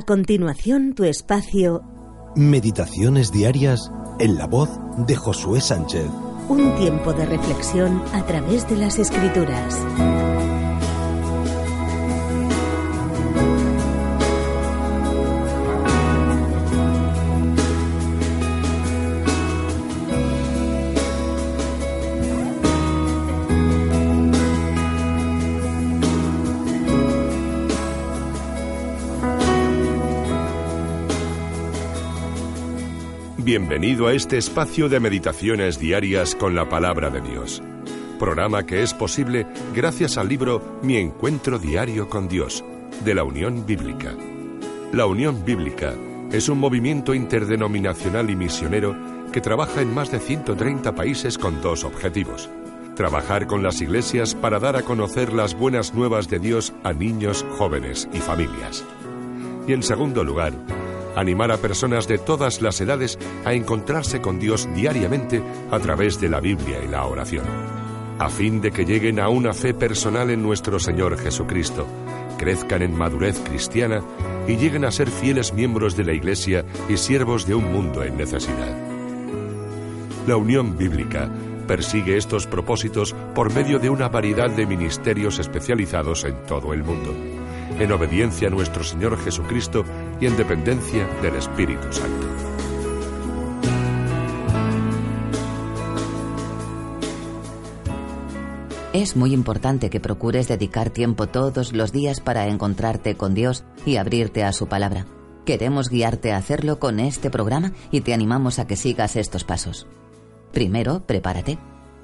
A continuación, tu espacio. Meditaciones diarias en la voz de Josué Sánchez. Un tiempo de reflexión a través de las escrituras. Bienvenido a este espacio de meditaciones diarias con la palabra de Dios. Programa que es posible gracias al libro Mi Encuentro Diario con Dios, de la Unión Bíblica. La Unión Bíblica es un movimiento interdenominacional y misionero que trabaja en más de 130 países con dos objetivos. Trabajar con las iglesias para dar a conocer las buenas nuevas de Dios a niños, jóvenes y familias. Y en segundo lugar, animar a personas de todas las edades a encontrarse con Dios diariamente a través de la Biblia y la oración, a fin de que lleguen a una fe personal en nuestro Señor Jesucristo, crezcan en madurez cristiana y lleguen a ser fieles miembros de la Iglesia y siervos de un mundo en necesidad. La Unión Bíblica persigue estos propósitos por medio de una variedad de ministerios especializados en todo el mundo en obediencia a nuestro Señor Jesucristo y en dependencia del Espíritu Santo. Es muy importante que procures dedicar tiempo todos los días para encontrarte con Dios y abrirte a su palabra. Queremos guiarte a hacerlo con este programa y te animamos a que sigas estos pasos. Primero, prepárate.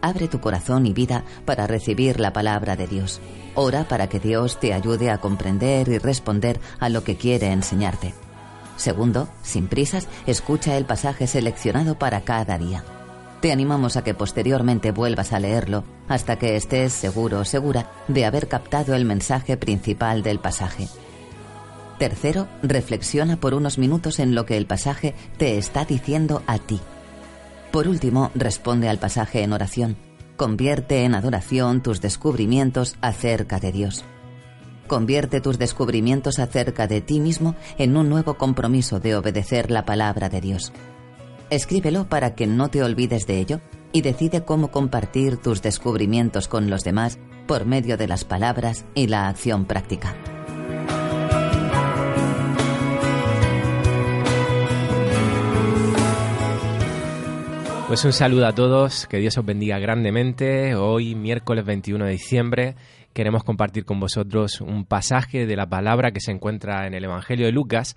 Abre tu corazón y vida para recibir la palabra de Dios. Ora para que Dios te ayude a comprender y responder a lo que quiere enseñarte. Segundo, sin prisas, escucha el pasaje seleccionado para cada día. Te animamos a que posteriormente vuelvas a leerlo hasta que estés seguro o segura de haber captado el mensaje principal del pasaje. Tercero, reflexiona por unos minutos en lo que el pasaje te está diciendo a ti. Por último, responde al pasaje en oración. Convierte en adoración tus descubrimientos acerca de Dios. Convierte tus descubrimientos acerca de ti mismo en un nuevo compromiso de obedecer la palabra de Dios. Escríbelo para que no te olvides de ello y decide cómo compartir tus descubrimientos con los demás por medio de las palabras y la acción práctica. Pues un saludo a todos, que Dios os bendiga grandemente. Hoy, miércoles 21 de diciembre, queremos compartir con vosotros un pasaje de la palabra que se encuentra en el Evangelio de Lucas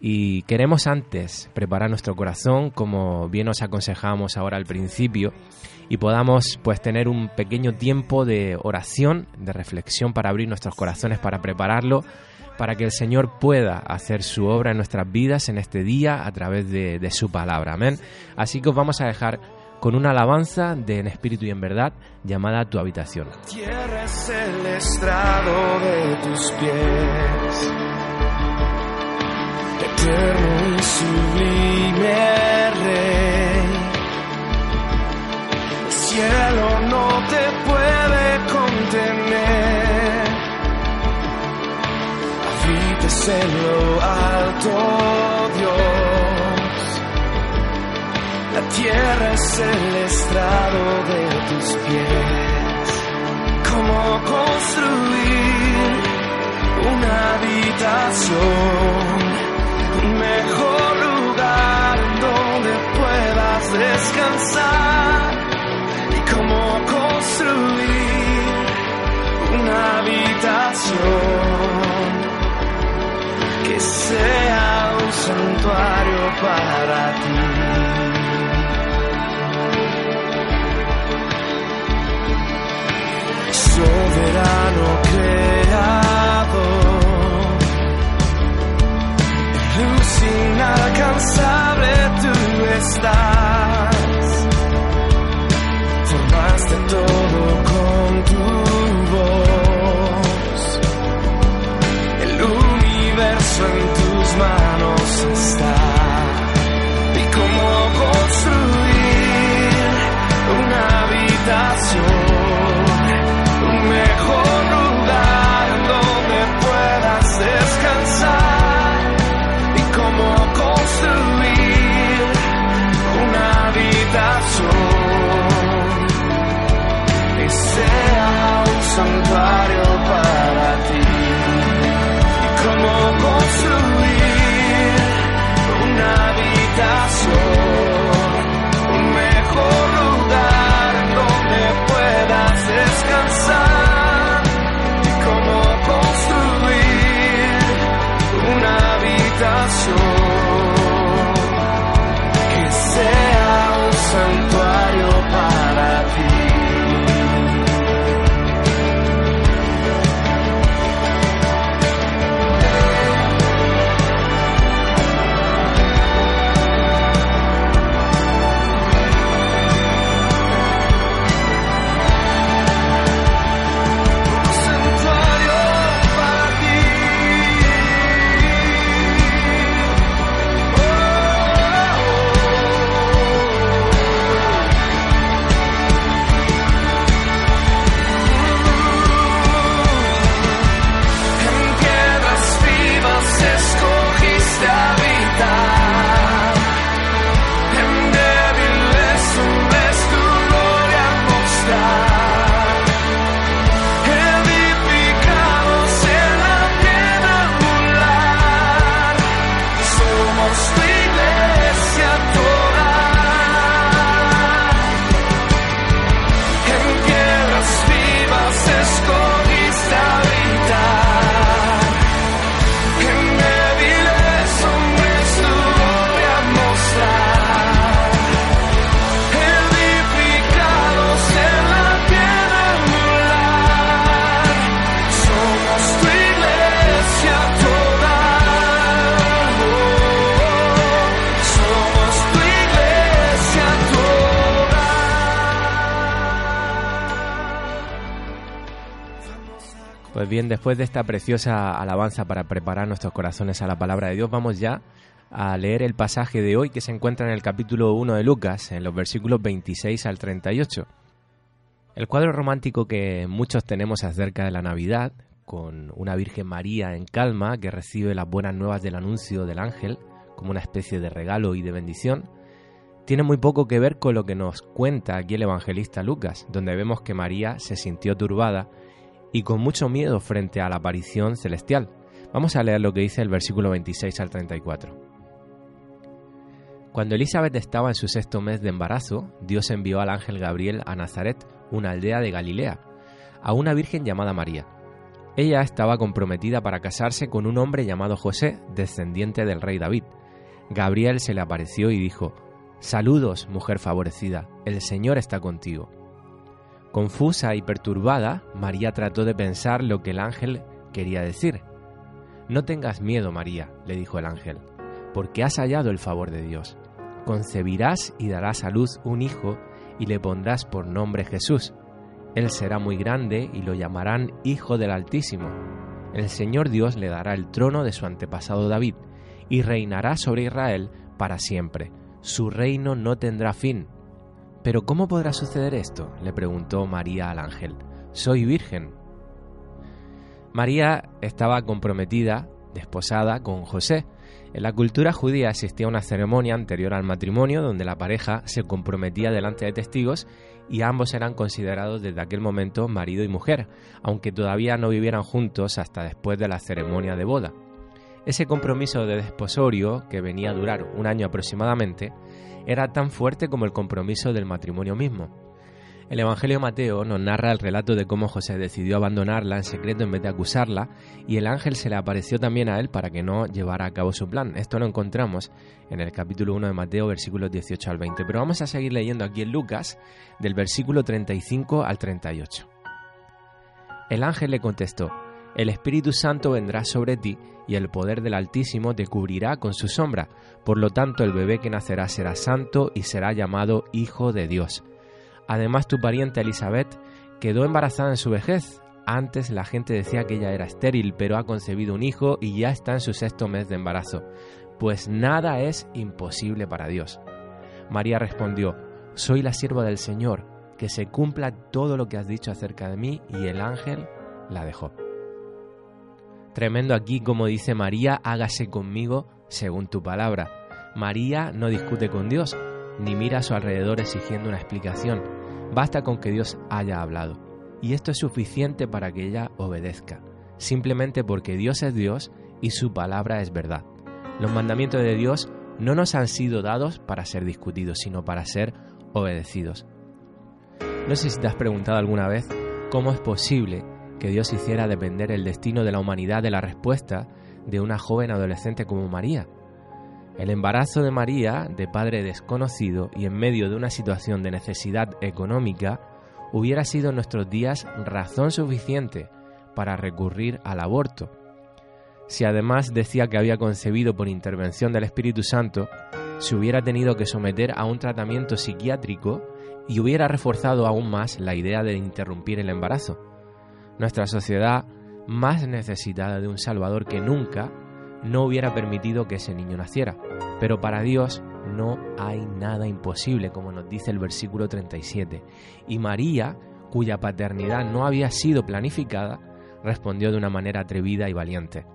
y queremos antes preparar nuestro corazón, como bien os aconsejamos ahora al principio, y podamos pues tener un pequeño tiempo de oración, de reflexión para abrir nuestros corazones, para prepararlo para que el Señor pueda hacer su obra en nuestras vidas en este día a través de, su palabra. Amén. Así que os vamos a dejar con una alabanza de en espíritu y en verdad llamada Tu habitación. tierra es el estrado de tus pies, eterno y sublime rey. El cielo no te puede contener. En lo alto, Dios. La tierra es el estrado de tus pies. ¿Cómo construir una habitación? Un mejor lugar donde puedas descansar. Santuario para ti. Pues bien, después de esta preciosa alabanza para preparar nuestros corazones a la palabra de Dios, vamos ya a leer el pasaje de hoy que se encuentra en el capítulo 1 de Lucas, en los versículos 26 al 38. El cuadro romántico que muchos tenemos acerca de la Navidad, con una Virgen María en calma que recibe las buenas nuevas del anuncio del ángel como una especie de regalo y de bendición, tiene muy poco que ver con lo que nos cuenta aquí el evangelista Lucas, donde vemos que María se sintió turbada y con mucho miedo frente a la aparición celestial. Vamos a leer lo que dice el versículo 26 al 34. Cuando Elizabeth estaba en su sexto mes de embarazo, Dios envió al ángel Gabriel a Nazaret, una aldea de Galilea, a una virgen llamada María. Ella estaba comprometida para casarse con un hombre llamado José, descendiente del rey David. Gabriel se le apareció y dijo, Saludos, mujer favorecida, el Señor está contigo. Confusa y perturbada, María trató de pensar lo que el ángel quería decir. No tengas miedo, María, le dijo el ángel, porque has hallado el favor de Dios. Concebirás y darás a luz un hijo y le pondrás por nombre Jesús. Él será muy grande y lo llamarán Hijo del Altísimo. El Señor Dios le dará el trono de su antepasado David y reinará sobre Israel para siempre. Su reino no tendrá fin ¿Pero cómo podrá suceder esto? le preguntó María al ángel. Soy virgen. María estaba comprometida, desposada con José. En la cultura judía existía una ceremonia anterior al matrimonio donde la pareja se comprometía delante de testigos y ambos eran considerados desde aquel momento marido y mujer, aunque todavía no vivieran juntos hasta después de la ceremonia de boda. Ese compromiso de desposorio, que venía a durar un año aproximadamente, era tan fuerte como el compromiso del matrimonio mismo. El Evangelio Mateo nos narra el relato de cómo José decidió abandonarla en secreto en vez de acusarla y el ángel se le apareció también a él para que no llevara a cabo su plan. Esto lo encontramos en el capítulo 1 de Mateo versículos 18 al 20. Pero vamos a seguir leyendo aquí en Lucas del versículo 35 al 38. El ángel le contestó, el Espíritu Santo vendrá sobre ti y el poder del Altísimo te cubrirá con su sombra. Por lo tanto, el bebé que nacerá será santo y será llamado Hijo de Dios. Además, tu pariente Elizabeth quedó embarazada en su vejez. Antes la gente decía que ella era estéril, pero ha concebido un hijo y ya está en su sexto mes de embarazo. Pues nada es imposible para Dios. María respondió, Soy la sierva del Señor, que se cumpla todo lo que has dicho acerca de mí, y el ángel la dejó. Tremendo aquí como dice María, hágase conmigo según tu palabra. María no discute con Dios, ni mira a su alrededor exigiendo una explicación. Basta con que Dios haya hablado. Y esto es suficiente para que ella obedezca, simplemente porque Dios es Dios y su palabra es verdad. Los mandamientos de Dios no nos han sido dados para ser discutidos, sino para ser obedecidos. No sé si te has preguntado alguna vez cómo es posible que Dios hiciera depender el destino de la humanidad de la respuesta de una joven adolescente como María. El embarazo de María, de padre desconocido y en medio de una situación de necesidad económica, hubiera sido en nuestros días razón suficiente para recurrir al aborto. Si además decía que había concebido por intervención del Espíritu Santo, se hubiera tenido que someter a un tratamiento psiquiátrico y hubiera reforzado aún más la idea de interrumpir el embarazo. Nuestra sociedad, más necesitada de un Salvador que nunca, no hubiera permitido que ese niño naciera. Pero para Dios no hay nada imposible, como nos dice el versículo 37. Y María, cuya paternidad no había sido planificada, respondió de una manera atrevida y valiente.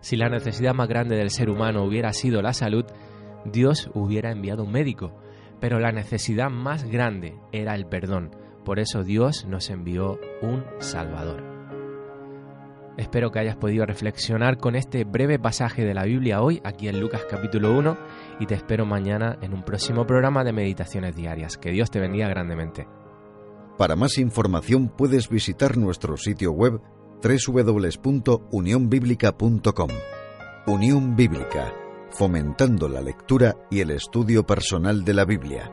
Si la necesidad más grande del ser humano hubiera sido la salud, Dios hubiera enviado un médico, pero la necesidad más grande era el perdón. Por eso Dios nos envió un Salvador. Espero que hayas podido reflexionar con este breve pasaje de la Biblia hoy, aquí en Lucas capítulo 1, y te espero mañana en un próximo programa de Meditaciones Diarias. Que Dios te bendiga grandemente. Para más información puedes visitar nuestro sitio web www.unionbiblica.com. Unión Bíblica, fomentando la lectura y el estudio personal de la Biblia.